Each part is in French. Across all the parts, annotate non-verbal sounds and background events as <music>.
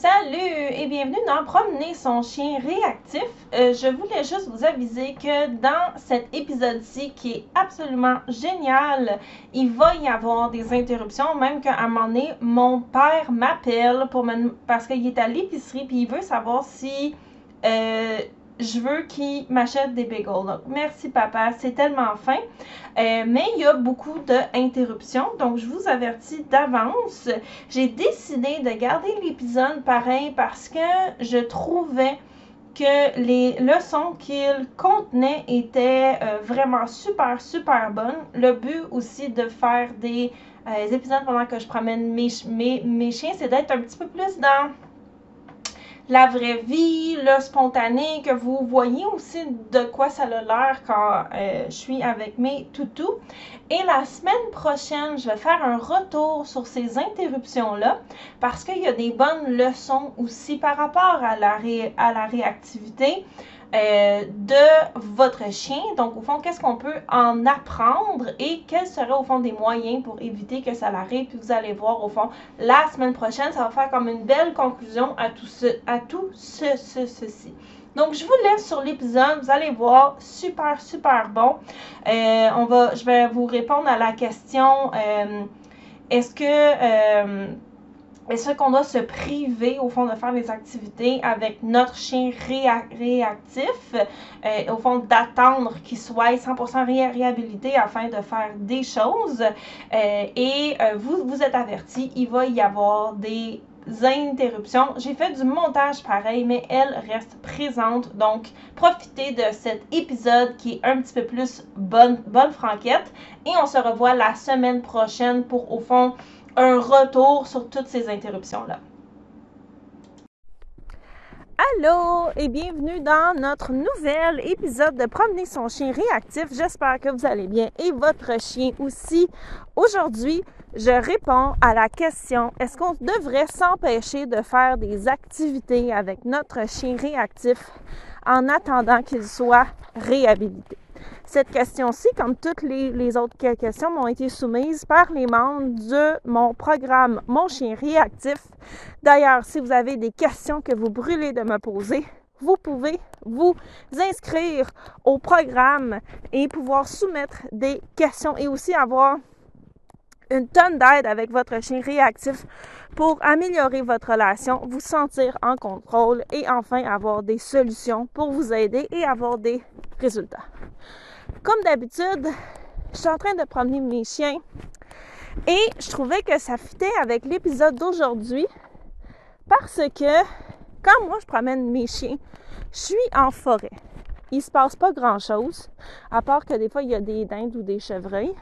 Salut et bienvenue dans Promener son chien réactif. Euh, je voulais juste vous aviser que dans cet épisode-ci qui est absolument génial, il va y avoir des interruptions, même qu'à un moment donné, mon père m'appelle parce qu'il est à l'épicerie puis il veut savoir si euh, je veux qu'il m'achète des bagels. Donc, merci papa, c'est tellement fin. Euh, mais il y a beaucoup d'interruptions, donc je vous avertis d'avance. J'ai décidé de garder l'épisode pareil parce que je trouvais que les leçons qu'il contenait étaient euh, vraiment super, super bonnes. Le but aussi de faire des euh, épisodes pendant que je promène mes, chiens, c'est d'être un petit peu plus dans la vraie vie, le spontané, que vous voyez aussi de quoi ça a l'air quand euh, je suis avec mes toutous. Et la semaine prochaine, je vais faire un retour sur ces interruptions-là parce qu'il y a des bonnes leçons aussi par rapport à la, à la réactivité. Euh, de votre chien. Donc, au fond, qu'est-ce qu'on peut en apprendre et quels seraient, au fond, des moyens pour éviter que ça l'arrive? Puis vous allez voir, au fond, la semaine prochaine, ça va faire comme une belle conclusion à tout, ce, à tout ce, ceci. Donc, je vous laisse sur l'épisode. Vous allez voir, super, super bon. Euh, on va, je vais vous répondre à la question, euh, est-ce que est-ce qu'on doit se priver, au fond, de faire des activités avec notre chien réactif, euh, au fond, d'attendre qu'il soit 100% réhabilité afin de faire des choses. Euh, et euh, vous, vous êtes averti, il va y avoir des interruptions. J'ai fait du montage pareil, mais elle reste présente. Donc, profitez de cet épisode qui est un petit peu plus bonne, bonne franquette. Et on se revoit la semaine prochaine pour, au fond, un retour sur toutes ces interruptions-là. Allô et bienvenue dans notre nouvel épisode de Promener son chien réactif. J'espère que vous allez bien et votre chien aussi. Aujourd'hui, je réponds à la question est-ce qu'on devrait s'empêcher de faire des activités avec notre chien réactif en attendant qu'il soit réhabilité? Cette question-ci, comme toutes les, autres questions, m'ont été soumises par les membres de mon programme Mon chien réactif. D'ailleurs, si vous avez des questions que vous brûlez de me poser, vous pouvez vous inscrire au programme et pouvoir soumettre des questions et aussi avoir une tonne d'aide avec votre chien réactif pour améliorer votre relation, vous sentir en contrôle et enfin avoir des solutions pour vous aider et avoir des résultats. Comme d'habitude, je suis en train de promener mes chiens et je trouvais que ça fitait avec l'épisode d'aujourd'hui parce que quand moi je promène mes chiens, je suis en forêt. Il se passe pas grand chose, à part que des fois il y a des dindes ou des chevreuils.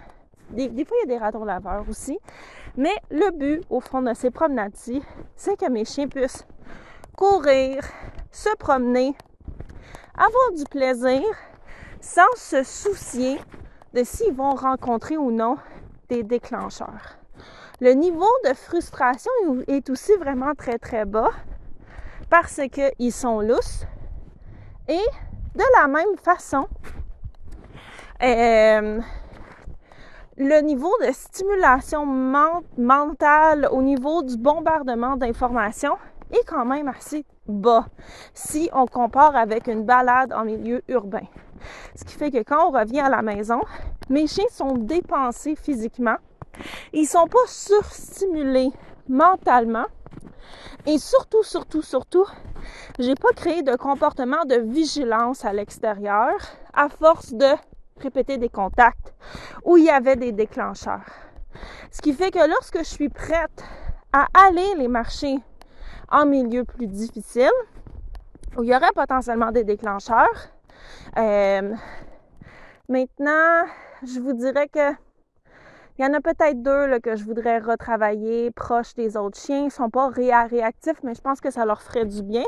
Des, fois il y a des ratons laveurs aussi. Mais le but au fond de ces promenades-ci, c'est que mes chiens puissent courir, se promener, avoir du plaisir sans se soucier de s'ils vont rencontrer ou non des déclencheurs. Le niveau de frustration est aussi vraiment très très bas parce qu'ils sont lousses et de la même façon, euh, le niveau de stimulation mentale au niveau du bombardement d'informations est quand même assez bas si on compare avec une balade en milieu urbain. Ce qui fait que quand on revient à la maison, mes chiens sont dépensés physiquement. Ils sont pas surstimulés mentalement. Et surtout, surtout, surtout, j'ai pas créé de comportement de vigilance à l'extérieur à force de répéter des contacts où il y avait des déclencheurs. Ce qui fait que lorsque je suis prête à aller les marcher en milieu plus difficile, où il y aurait potentiellement des déclencheurs, euh, maintenant, je vous dirais que il y en a peut-être deux que je voudrais retravailler proches des autres chiens. Ils sont pas réactifs, mais je pense que ça leur ferait du bien.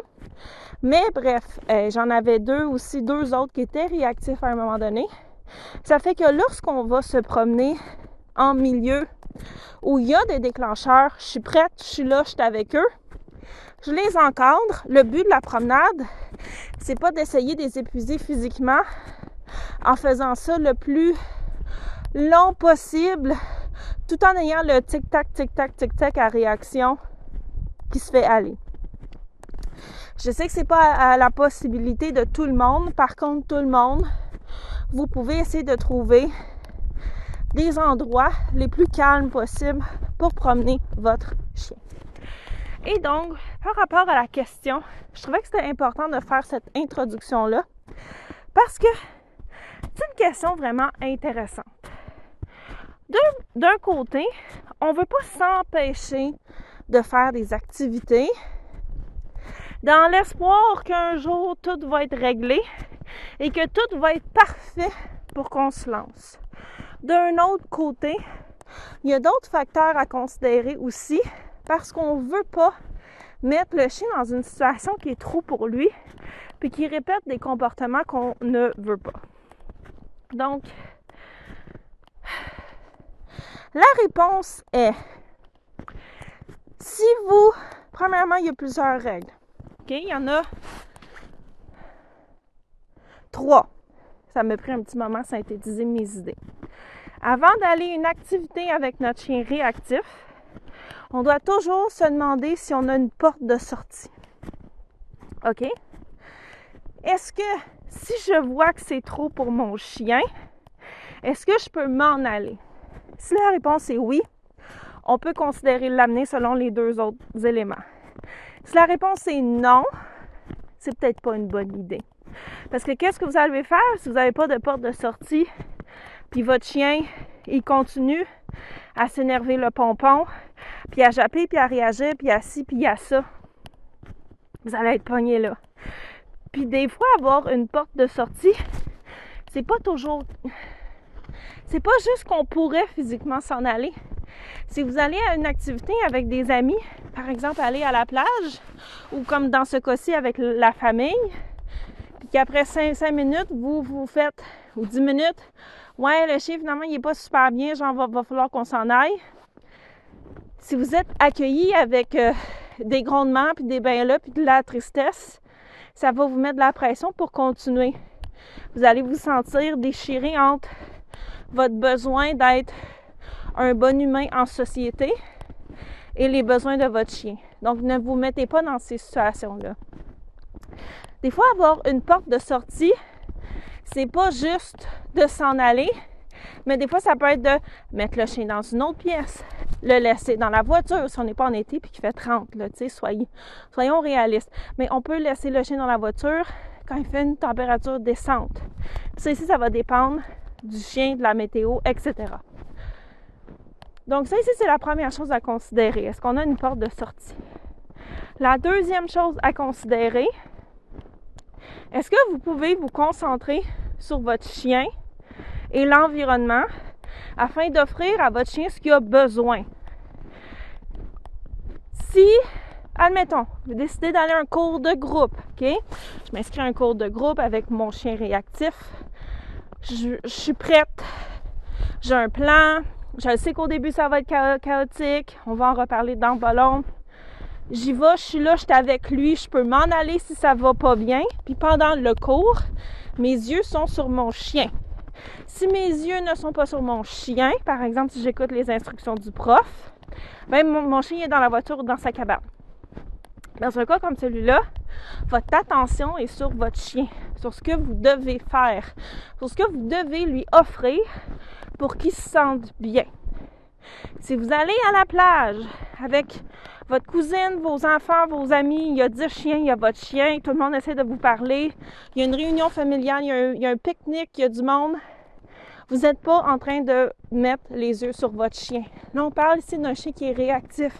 Mais bref, euh, j'en avais deux aussi, deux autres qui étaient réactifs à un moment donné. Ça fait que lorsqu'on va se promener en milieu où il y a des déclencheurs, je suis prête, je suis là, je suis avec eux. Je les encadre. Le but de la promenade, c'est pas d'essayer de les épuiser physiquement en faisant ça le plus long possible, tout en ayant le tic-tac, tic-tac, tic-tac à réaction qui se fait aller. Je sais que c'est pas à la possibilité de tout le monde. Par contre, tout le monde, vous pouvez essayer de trouver des endroits les plus calmes possibles pour promener votre chien. Et donc, par rapport à la question, je trouvais que c'était important de faire cette introduction-là parce que c'est une question vraiment intéressante. D'un côté, on ne veut pas s'empêcher de faire des activités dans l'espoir qu'un jour tout va être réglé et que tout va être parfait pour qu'on se lance. D'un autre côté, il y a d'autres facteurs à considérer aussi parce qu'on ne veut pas mettre le chien dans une situation qui est trop pour lui puis qui répète des comportements qu'on ne veut pas. Donc, la réponse est si vous, premièrement, il y a plusieurs règles. Il y en a trois. Ça m'a pris un petit moment à synthétiser mes idées. Avant d'aller une activité avec notre chien réactif, on doit toujours se demander si on a une porte de sortie. OK? Est-ce que si je vois que c'est trop pour mon chien, est-ce que je peux m'en aller? Si la réponse est oui, on peut considérer l'amener selon les deux autres éléments. Si la réponse est non, c'est peut-être pas une bonne idée. Parce que qu'est-ce que vous allez faire si vous n'avez pas de porte de sortie, puis votre chien, il continue à s'énerver le pompon, puis à japper, puis à réagir, puis à ci, puis à ça. Vous allez être pogné là. Puis des fois, avoir une porte de sortie, c'est pas toujours c'est pas juste qu'on pourrait physiquement s'en aller. Si vous allez à une activité avec des amis, par exemple aller à la plage, ou comme dans ce cas-ci avec la famille, puis qu'après 5, minutes, vous vous faites, ou 10 minutes, ouais, le chien finalement il est pas super bien, genre va, va falloir qu'on s'en aille. Si vous êtes accueilli avec euh, des grondements, puis des bains là, puis de la tristesse, ça va vous mettre de la pression pour continuer. Vous allez vous sentir déchiré entre votre besoin d'être un bon humain en société et les besoins de votre chien. Donc, ne vous mettez pas dans ces situations-là. Des fois, avoir une porte de sortie, c'est pas juste de s'en aller, mais des fois, ça peut être de mettre le chien dans une autre pièce, le laisser dans la voiture si on n'est pas en été et qu'il fait 30, là, soyez, soyons réalistes. Mais on peut laisser le chien dans la voiture quand il fait une température descente. Ça ici, ça va dépendre du chien, de la météo, etc. Donc ça ici, c'est la première chose à considérer. Est-ce qu'on a une porte de sortie? La deuxième chose à considérer, est-ce que vous pouvez vous concentrer sur votre chien et l'environnement afin d'offrir à votre chien ce qu'il a besoin? Si, admettons, vous décidez d'aller à un cours de groupe, OK? Je m'inscris à un cours de groupe avec mon chien réactif je, suis prête. J'ai un plan. Je sais qu'au début, ça va être chaotique. On va en reparler dans pas J'y vais, je suis là, je suis avec lui. Je peux m'en aller si ça va pas bien. Puis pendant le cours, mes yeux sont sur mon chien. Si mes yeux ne sont pas sur mon chien, par exemple, si j'écoute les instructions du prof, ben mon, chien est dans la voiture ou dans sa cabane. Dans un cas comme celui-là, votre attention est sur votre chien, sur ce que vous devez faire, sur ce que vous devez lui offrir pour qu'il se sente bien. Si vous allez à la plage avec votre cousine, vos enfants, vos amis, il y a 10 chiens, il y a votre chien, tout le monde essaie de vous parler, il y a une réunion familiale, il y a un, pique-nique, il y a du monde, vous n'êtes pas en train de mettre les yeux sur votre chien. Là, on parle ici d'un chien qui est réactif,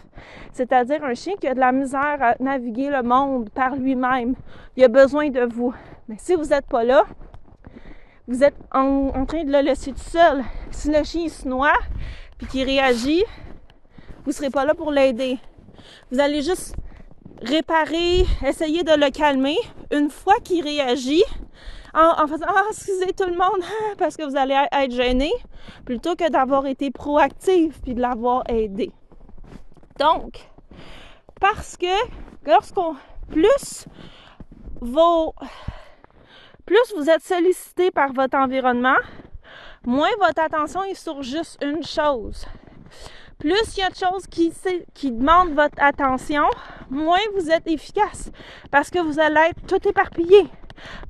c'est-à-dire un chien qui a de la misère à naviguer le monde par lui-même. Il a besoin de vous. Mais si vous n'êtes pas là, vous êtes en, train de le laisser tout seul. Si le chien se noie puis qu'il réagit, vous ne serez pas là pour l'aider. Vous allez juste réparer, essayer de le calmer. Une fois qu'il réagit, en, faisant Ah, excusez tout le monde, <laughs> parce que vous allez être gêné, plutôt que d'avoir été proactif puis de l'avoir aidé. Donc, parce que lorsqu'on plus vous êtes sollicité par votre environnement, moins votre attention est sur juste une chose. Plus il y a de choses qui, demandent votre attention, moins vous êtes efficace parce que vous allez être tout éparpillé.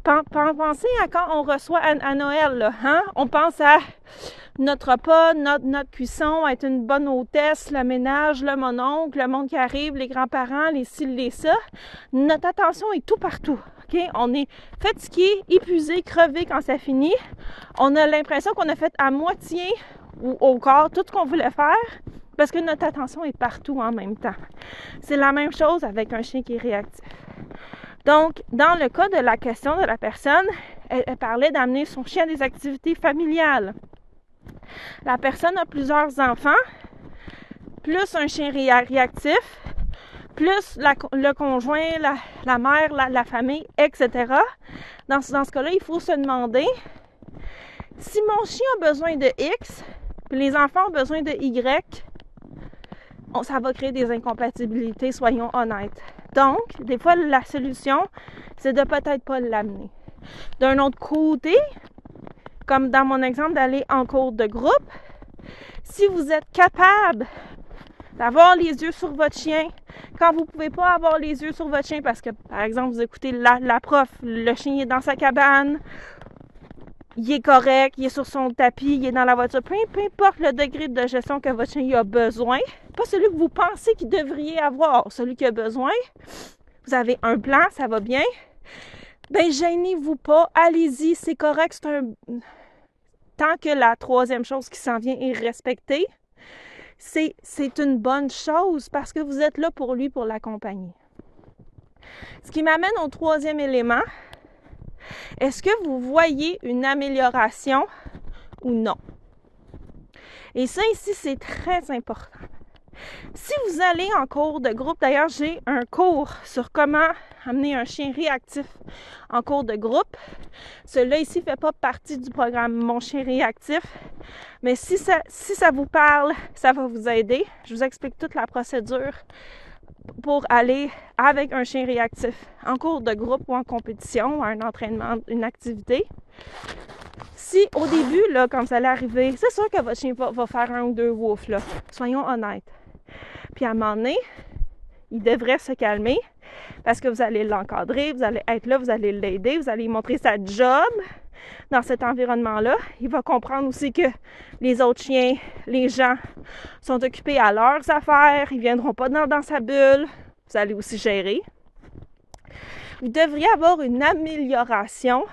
Pensez à quand on reçoit à, Noël, là, hein? On pense à notre repas, notre, cuisson, être une bonne hôtesse, le ménage, le mononcle, le monde qui arrive, les grands-parents, les ci, les ça. Notre attention est tout partout. OK? On est fatigué, épuisé, crevé quand ça finit. On a l'impression qu'on a fait à moitié ou au corps tout ce qu'on voulait faire parce que notre attention est partout en même temps. C'est la même chose avec un chien qui est réactif. Donc, dans le cas de la question de la personne, elle, parlait d'amener son chien à des activités familiales. La personne a plusieurs enfants, plus un chien réactif, plus le conjoint, la, mère, la, famille, etc. Dans, dans ce cas-là, il faut se demander si mon chien a besoin de X, les enfants ont besoin de Y, ça va créer des incompatibilités, soyons honnêtes. Donc, des fois, la solution, c'est de peut-être pas l'amener. D'un autre côté, comme dans mon exemple d'aller en cours de groupe, si vous êtes capable d'avoir les yeux sur votre chien, quand vous pouvez pas avoir les yeux sur votre chien parce que, par exemple, vous écoutez la prof, le chien est dans sa cabane, il est correct, il est sur son tapis, il est dans la voiture, peu, importe le degré de gestion que votre chien a besoin, pas celui que vous pensez qu'il devrait avoir, celui qui a besoin, vous avez un plan, ça va bien, ben gênez-vous pas, allez-y, c'est correct, c'est un... Tant que la troisième chose qui s'en vient est respectée, c'est, c'est une bonne chose parce que vous êtes là pour lui, pour l'accompagner. Ce qui m'amène au troisième élément, est-ce que vous voyez une amélioration ou non? Et ça ici, c'est très important. Si vous allez en cours de groupe, d'ailleurs, j'ai un cours sur comment amener un chien réactif en cours de groupe. Celui-là ici ne fait pas partie du programme Mon chien réactif, mais si ça, si ça vous parle, ça va vous aider. Je vous explique toute la procédure pour aller avec un chien réactif en cours de groupe ou en compétition, un entraînement, une activité. Si au début, là, quand vous allez arriver, c'est sûr que votre chien va, faire un ou deux woofs, là. Soyons honnêtes. Puis à un moment donné, il devrait se calmer parce que vous allez l'encadrer, vous allez être là, vous allez l'aider, vous allez lui montrer sa job dans cet environnement-là. Il va comprendre aussi que les autres chiens, les gens sont occupés à leurs affaires, ils ne viendront pas dans, sa bulle. Vous allez aussi gérer. Vous devriez avoir une amélioration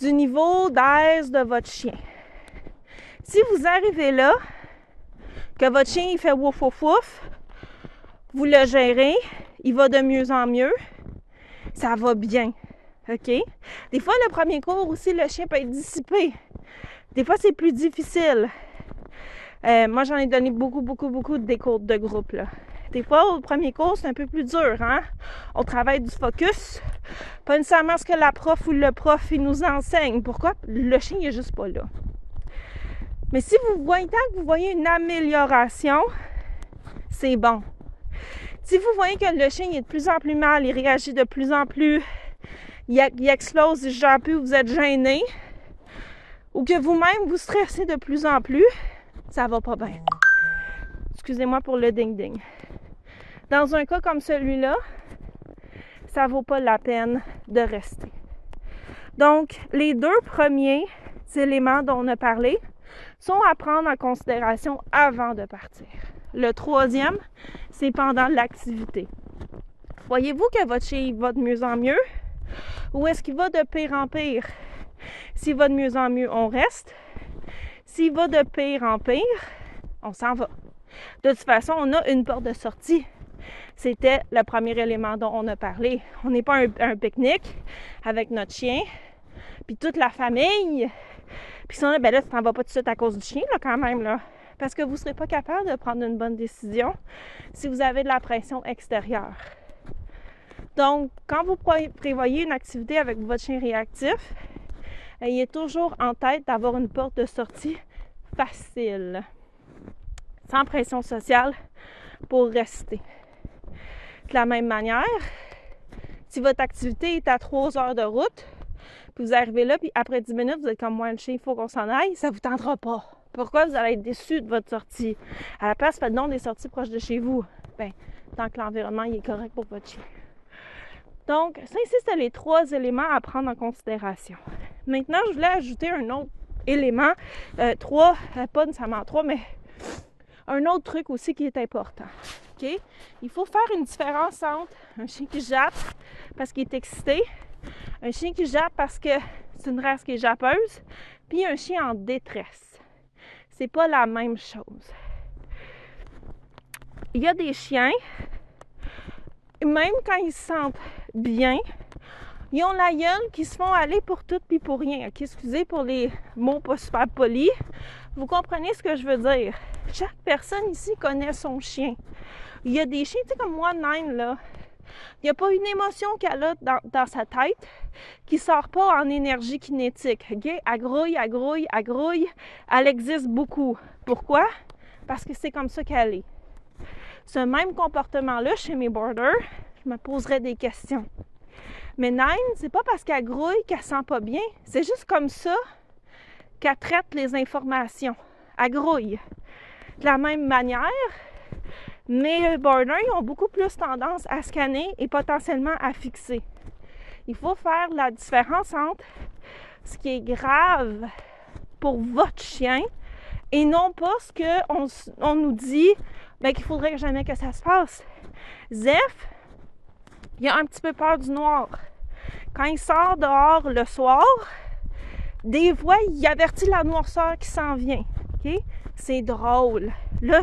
du niveau d'aise de votre chien. Si vous arrivez là, que votre chien il fait wouf wouf wouf, vous le gérez, il va de mieux en mieux, ça va bien. OK? Des fois, le premier cours aussi, le chien peut être dissipé. Des fois, c'est plus difficile. Euh, moi, j'en ai donné beaucoup, beaucoup, beaucoup des cours de groupe. Des fois, au premier cours, c'est un peu plus dur. Hein? On travaille du focus. Pas nécessairement ce que la prof ou le prof il nous enseigne. Pourquoi? Le chien n'est juste pas là. Mais si vous voyez, tant que vous voyez une amélioration, c'est bon. Si vous voyez que le chien est de plus en plus mal, il réagit de plus en plus il, explose, il gère plus, vous êtes gêné, ou que vous-même vous stressez de plus en plus, ça va pas bien. Excusez-moi pour le ding-ding. Dans un cas comme celui-là, ça vaut pas la peine de rester. Donc, les deux premiers éléments dont on a parlé sont à prendre en considération avant de partir. Le troisième, c'est pendant l'activité. Voyez-vous que votre chien va de mieux en mieux? Ou est-ce qu'il va de pire en pire? S'il va de mieux en mieux, on reste. S'il va de pire en pire, on s'en va. De toute façon, on a une porte de sortie. C'était le premier élément dont on a parlé. On n'est pas un, pique-nique avec notre chien, puis toute la famille. Puis si on ben là, tu t'en vas pas tout de suite à cause du chien, là, quand même, là. Parce que vous ne serez pas capable de prendre une bonne décision si vous avez de la pression extérieure. Donc, quand vous prévoyez une activité avec votre chien réactif, ayez toujours en tête d'avoir une porte de sortie facile, sans pression sociale pour rester. De la même manière, si votre activité est à 3 heures de route, puis vous arrivez là, puis après 10 minutes, vous êtes comme moi, le chien, il faut qu'on s'en aille, ça vous tentera pas. Pourquoi vous allez être déçu de votre sortie? À la place, faites donc des sorties proches de chez vous. Ben, tant que l'environnement est correct pour votre chien. Donc, ça ici, c'était les trois éléments à prendre en considération. Maintenant, je voulais ajouter un autre élément. Euh, trois, euh, pas nécessairement trois, mais un autre truc aussi qui est important. Il faut faire une différence entre un chien qui jappe parce qu'il est excité, un chien qui jappe parce que c'est une race qui est jappeuse, puis un chien en détresse. C'est pas la même chose. Il y a des chiens, même quand ils se sentent bien, ils ont la gueule qui se font aller pour tout puis pour rien. Excusez pour les mots pas super polis. Vous comprenez ce que je veux dire? Chaque personne ici connaît son chien. Il y a des chiens, tu sais, comme moi, Nine, là. Il n'y a pas une émotion qu'elle a dans, sa tête qui sort pas en énergie kinétique. Elle grouille, elle grouille, elle grouille. Elle existe beaucoup. Pourquoi? Parce que c'est comme ça qu'elle est. Ce même comportement-là, chez mes borders, me poserais des questions. Mais Nine, c'est pas parce qu'elle grouille qu'elle sent pas bien. C'est juste comme ça qu'elle traite les informations. Elle grouille. De la même manière, mes borders ont beaucoup plus tendance à scanner et potentiellement à fixer. Il faut faire la différence entre ce qui est grave pour votre chien et non pas ce qu'on on nous dit qu'il faudrait jamais que ça se passe. Zef, il a un petit peu peur du noir. Quand il sort dehors le soir, des fois, il avertit la noirceur qui s'en vient. C'est drôle. Là,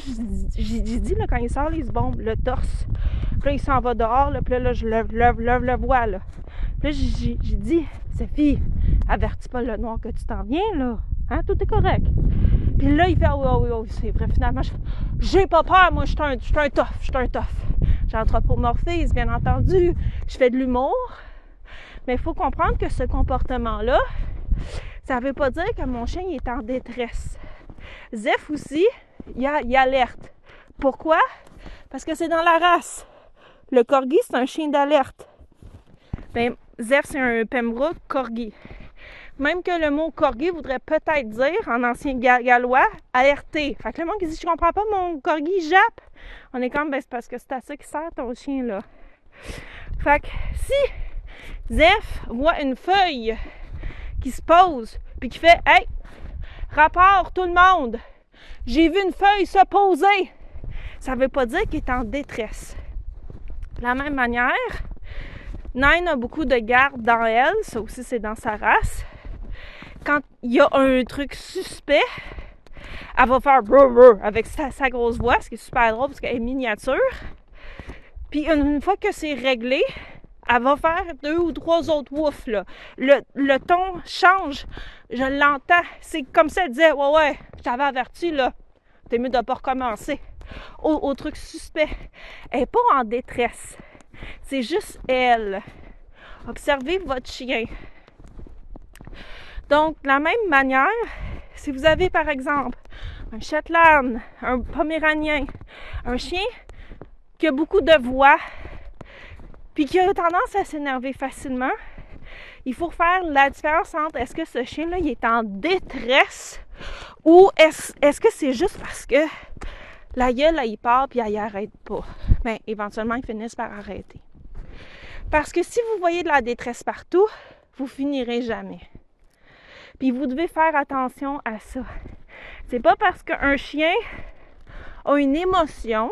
j'ai dit, là, quand il sort, il se bombe le torse. Là, il s'en va dehors, là, puis là, je le, le, le vois, là. Là, j'ai dit, Sophie, avertis pas le noir que tu t'en viens, là. Hein? Tout est correct. Puis là, il fait, oh, oui, oui, c'est vrai, finalement, j'ai pas peur, moi, je suis un, un je suis un tough. J'anthropomorphise, bien entendu. Je fais de l'humour. Mais il faut comprendre que ce comportement-là, ça veut pas dire que mon chien est en détresse. Zef aussi, il alerte. Pourquoi? Parce que c'est dans la race. Le corgi, c'est un chien d'alerte. Ben, Zef, c'est un Pembroke corgi. Même que le mot corgi voudrait peut-être dire, en ancien gallois, alerter. Fait que le monde qui dit Je comprends pas mon corgi jappe, on est comme ben, c'est parce que c'est à ça qui sert ton chien là. Fait que si Zef voit une feuille qui se pose, puis qui fait Hey, rapport tout le monde, j'ai vu une feuille se poser, ça veut pas dire qu'il est en détresse. De la même manière, Nine a beaucoup de garde dans elle, ça aussi c'est dans sa race quand il y a un truc suspect, elle va faire brrr, avec sa, grosse voix, ce qui est super drôle parce qu'elle est miniature. Puis une, fois que c'est réglé, elle va faire deux ou trois autres woufs. Là. Le, ton change. Je l'entends. C'est comme ça, elle disait Ouais, ouais, je t'avais averti, là. T'es mieux de pas recommencer. Au, au, truc suspect. Elle n'est pas en détresse. C'est juste elle. Observez votre chien. Donc, de la même manière, si vous avez par exemple un Shetland, un Poméranien, un chien qui a beaucoup de voix, puis qui a tendance à s'énerver facilement, il faut faire la différence entre est-ce que ce chien-là est en détresse ou est-ce que c'est juste parce que la gueule, là, il part puis il arrête pas. Mais ben, éventuellement, ils finissent par arrêter. Parce que si vous voyez de la détresse partout, vous finirez jamais. Puis vous devez faire attention à ça. C'est pas parce qu'un chien a une émotion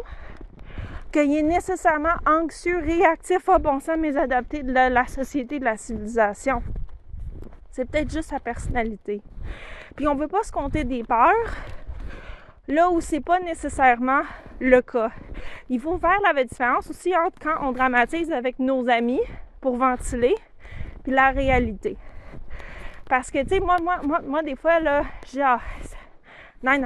qu'il est nécessairement anxieux, réactif, à bon sang, mais adapté de la, société, de la civilisation. C'est peut-être juste sa personnalité. Puis on veut pas se compter des peurs là où c'est pas nécessairement le cas. Il faut faire la différence aussi entre quand on dramatise avec nos amis pour ventiler, puis la réalité. Parce que, tu sais, moi, moi, moi, moi, des fois, là,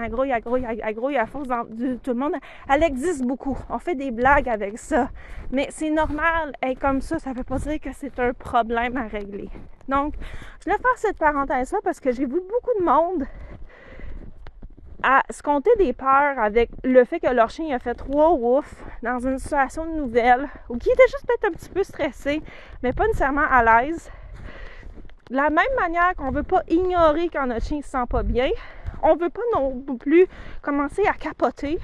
grouille, elle grouille, elle grouille, à force de tout le monde. Elle existe beaucoup. On fait des blagues avec ça. Mais c'est normal, est comme ça. Ça ne veut pas dire que c'est un problème à régler. Donc, je voulais faire cette parenthèse-là parce que j'ai vu beaucoup de monde à se compter des peurs avec le fait que leur chien a fait trois ouf dans une situation nouvelle ou qui était juste peut-être un petit peu stressé, mais pas nécessairement à l'aise. De la même manière qu'on ne veut pas ignorer quand notre chien ne se sent pas bien, on veut pas non plus commencer à capoter,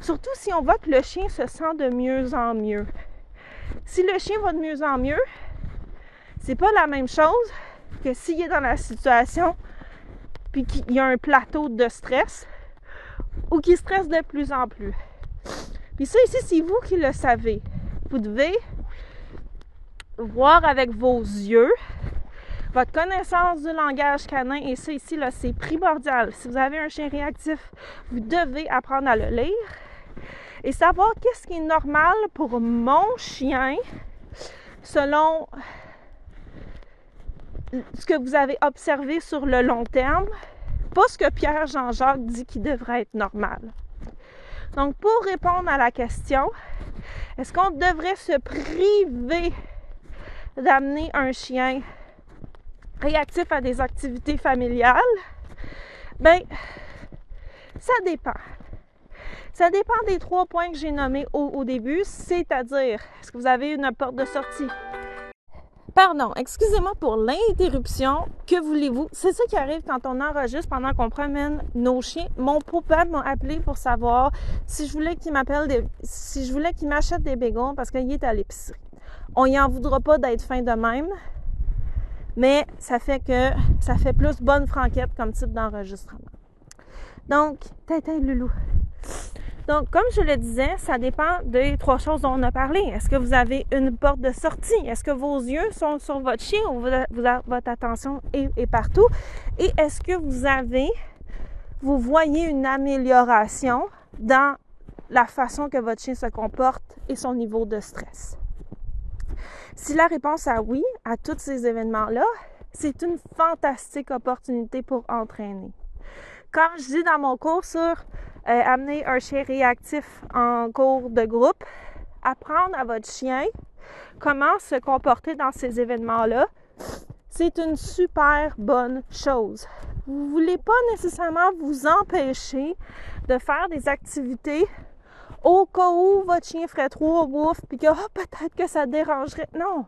surtout si on voit que le chien se sent de mieux en mieux. Si le chien va de mieux en mieux, c'est pas la même chose que s'il est dans la situation puis qu'il y a un plateau de stress ou qu'il stresse de plus en plus. Puis ça ici, c'est vous qui le savez. Vous devez voir avec vos yeux votre connaissance du langage canin, et ça ici, là, c'est primordial. Si vous avez un chien réactif, vous devez apprendre à le lire et savoir qu'est-ce qui est normal pour mon chien selon ce que vous avez observé sur le long terme, pas ce que Pierre Jean-Jacques dit qui devrait être normal. Donc, pour répondre à la question, est-ce qu'on devrait se priver d'amener un chien réactif à des activités familiales? Ben, ça dépend. Ça dépend des trois points que j'ai nommés au, au début, c'est-à-dire, est-ce que vous avez une porte de sortie? Pardon, excusez-moi pour l'interruption. Que voulez-vous? C'est ça qui arrive quand on enregistre pendant qu'on promène nos chiens. Mon papa m'a appelé pour savoir si je voulais qu'il m'appelle des... si je voulais qu'il m'achète des bégons parce qu'il est à l'épicerie. On y en voudra pas d'être fin de même, mais ça fait que ça fait plus bonne franquette comme type d'enregistrement. Donc, Tintin Loulou. Donc, comme je le disais, ça dépend des trois choses dont on a parlé. Est-ce que vous avez une porte de sortie? Est-ce que vos yeux sont sur votre chien ou votre attention est, partout? Et est-ce que vous avez, vous voyez une amélioration dans la façon que votre chien se comporte et son niveau de stress? Si la réponse est oui à tous ces événements-là, c'est une fantastique opportunité pour entraîner. Comme je dis dans mon cours sur euh, amener un chien réactif en cours de groupe, apprendre à votre chien comment se comporter dans ces événements-là, c'est une super bonne chose. Vous ne voulez pas nécessairement vous empêcher de faire des activités au cas où votre chien ferait trois wouf puis que oh, peut-être que ça dérangerait. Non.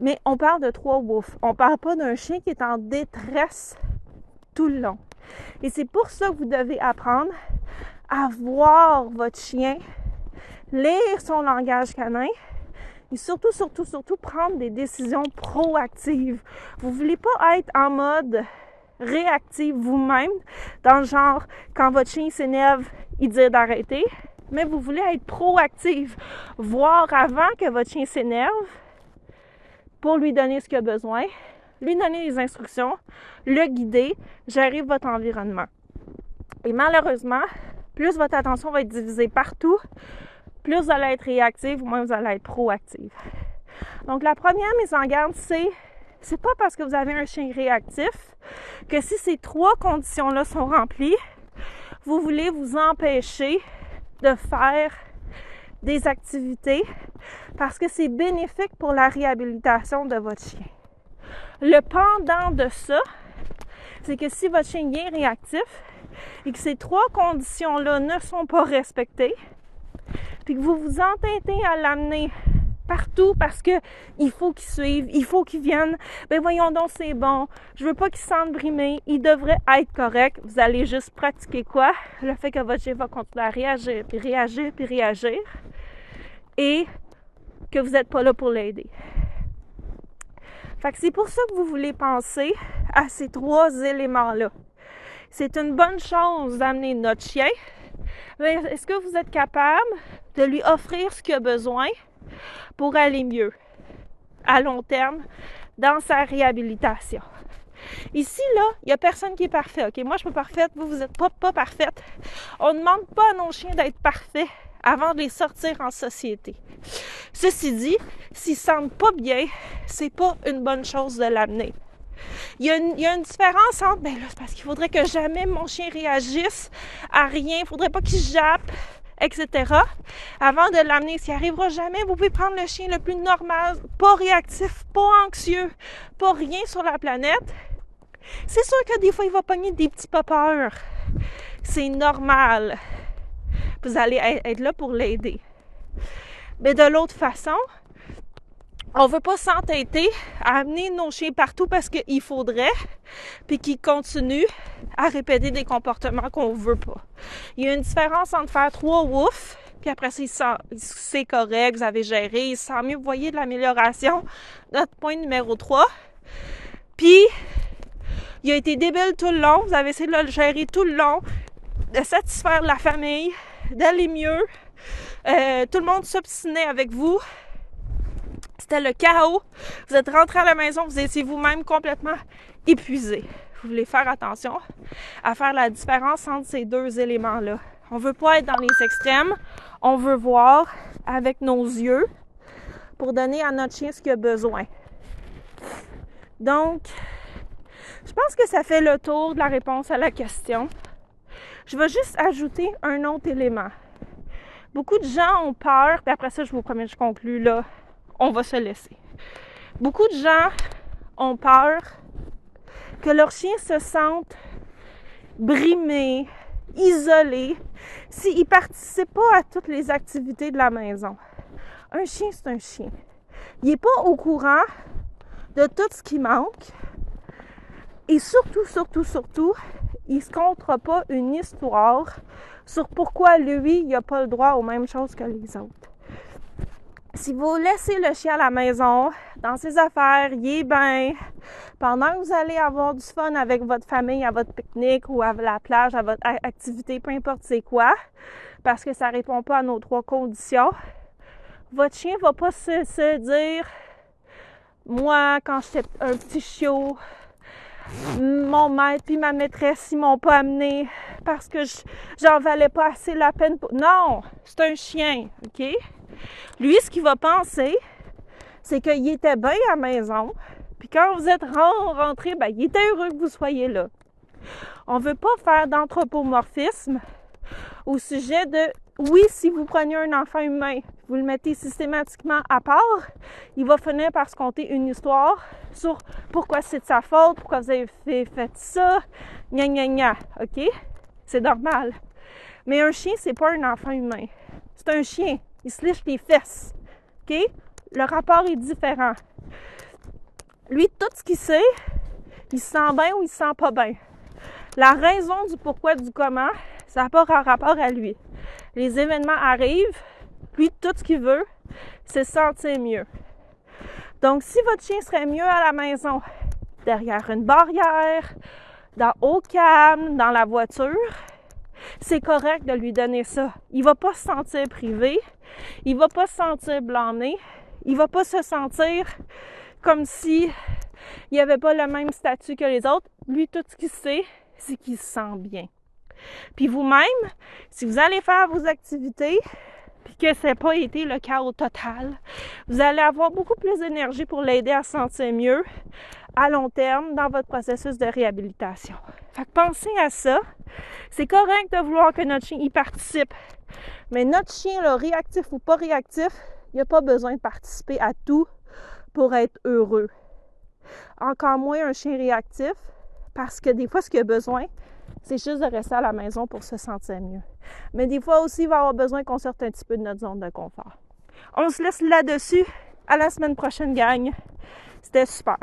Mais on parle de trois wouf. On parle pas d'un chien qui est en détresse tout le long. Et c'est pour ça que vous devez apprendre à voir votre chien, lire son langage canin et surtout, surtout, surtout prendre des décisions proactives. Vous voulez pas être en mode réactif vous-même, dans le genre, quand votre chien s'énerve, il dit d'arrêter, mais vous voulez être proactif, voir avant que votre chien s'énerve pour lui donner ce qu'il a besoin, lui donner les instructions, le guider, gérer votre environnement. Et malheureusement, plus votre attention va être divisée partout, plus vous allez être réactive, moins vous allez être proactive. Donc la première mise en garde, c'est c'est pas parce que vous avez un chien réactif que si ces trois conditions-là sont remplies, vous voulez vous empêcher de faire des activités parce que c'est bénéfique pour la réhabilitation de votre chien. Le pendant de ça, c'est que si votre chien est réactif, et que ces trois conditions-là ne sont pas respectées, puis que vous vous entêtez à l'amener partout parce que il faut qu'il suive, il faut qu'il vienne. Ben voyons donc, c'est bon. Je veux pas qu'il se sente brimé. Il devrait être correct. Vous allez juste pratiquer quoi? Le fait que votre chien va continuer à réagir, puis réagir, puis réagir. Et que vous n'êtes pas là pour l'aider. Fait que c'est pour ça que vous voulez penser à ces trois éléments-là c'est une bonne chose d'amener notre chien. Mais est-ce que vous êtes capable de lui offrir ce qu'il a besoin? Pour aller mieux à long terme dans sa réhabilitation? Ici, là, il n'y a personne qui est parfait. Moi, je suis pas parfaite. Vous, vous n'êtes pas, pas parfaite. On ne demande pas à nos chiens d'être parfaits avant de les sortir en société. Ceci dit, s'ils sentent pas bien, c'est pas une bonne chose de l'amener. Il y, a une, différence entre, ben parce qu'il faudrait que jamais mon chien réagisse à rien, il faudrait pas qu'il jappe, etc. Avant de l'amener, s'il arrivera jamais, vous pouvez prendre le chien le plus normal, pas réactif, pas anxieux, pas rien sur la planète. C'est sûr que des fois, il va pogner des petits peurs. C'est normal. Vous allez être là pour l'aider. Mais de l'autre façon, on veut pas s'entêter à amener nos chiens partout parce qu'il faudrait, puis qu'ils continuent à répéter des comportements qu'on veut pas. Il y a une différence entre faire trois woufs, puis après c'est correct, vous avez géré, il sent mieux, vous voyez de l'amélioration. Notre point numéro 3. Puis, il a été débile tout le long, vous avez essayé de le gérer tout le long, de satisfaire la famille, d'aller mieux. Euh, tout le monde s'obstinait avec vous. Le chaos. Vous êtes rentré à la maison, vous étiez vous-même complètement épuisé. Vous voulez faire attention à faire la différence entre ces deux éléments-là. On veut pas être dans les extrêmes. On veut voir avec nos yeux pour donner à notre chien ce qu'il a besoin. Donc, je pense que ça fait le tour de la réponse à la question. Je vais juste ajouter un autre élément. Beaucoup de gens ont peur, puis après ça, je vous promets, je conclue là on va se laisser. Beaucoup de gens ont peur que leurs chiens se sentent brimés, isolés, s'ils ne participent pas à toutes les activités de la maison. Un chien, c'est un chien. Il n'est pas au courant de tout ce qui manque. Et surtout, surtout, surtout, il ne se comptera pas une histoire sur pourquoi lui, il n'a pas le droit aux mêmes choses que les autres si vous laissez le chien à la maison, dans ses affaires, il est bien, pendant que vous allez avoir du fun avec votre famille, à votre pique-nique ou à la plage, à votre activité, peu importe c'est quoi, parce que ça répond pas à nos trois conditions, votre chien va pas se, dire moi, quand j'étais un petit chiot, mon maître puis ma maîtresse, ils m'ont pas amené parce que j'en valais pas assez la peine pour. Non! C'est un chien, OK? Lui, ce qu'il va penser, c'est qu'il était bien à la maison, puis quand vous êtes rentré, ben, il était heureux que vous soyez là. On ne veut pas faire d'anthropomorphisme au sujet de oui, si vous prenez un enfant humain, vous le mettez systématiquement à part, il va finir par se conter une histoire sur pourquoi c'est de sa faute, pourquoi vous avez fait, ça, gna gna gna, ok? C'est normal. Mais un chien, c'est pas un enfant humain. C'est un chien il se liche les fesses. OK? Le rapport est différent. Lui, tout ce qu'il sait, il se sent bien ou il se sent pas bien. La raison du pourquoi, du comment, ça n'a pas un rapport à lui. Les événements arrivent, lui, tout ce qu'il veut, c'est se sentir mieux. Donc, si votre chien serait mieux à la maison, derrière une barrière, dans au calme, dans la voiture, c'est correct de lui donner ça. Il va pas se sentir privé, il va pas se sentir blâmé, il va pas se sentir comme si il avait pas le même statut que les autres. Lui, tout ce qu'il sait, c'est qu'il se sent bien. Puis vous-même, si vous allez faire vos activités, puis que ça n'a pas été le chaos total, vous allez avoir beaucoup plus d'énergie pour l'aider à se sentir mieux à long terme dans votre processus de réhabilitation. Fait que pensez à ça. C'est correct de vouloir que notre chien y participe. Mais notre chien, réactif ou pas réactif, il n'a pas besoin de participer à tout pour être heureux. Encore moins un chien réactif, parce que des fois, ce qu'il a besoin, c'est juste de rester à la maison pour se sentir mieux. Mais des fois aussi, il va avoir besoin qu'on sorte un petit peu de notre zone de confort. On se laisse là-dessus. À la semaine prochaine, gang. C'était super.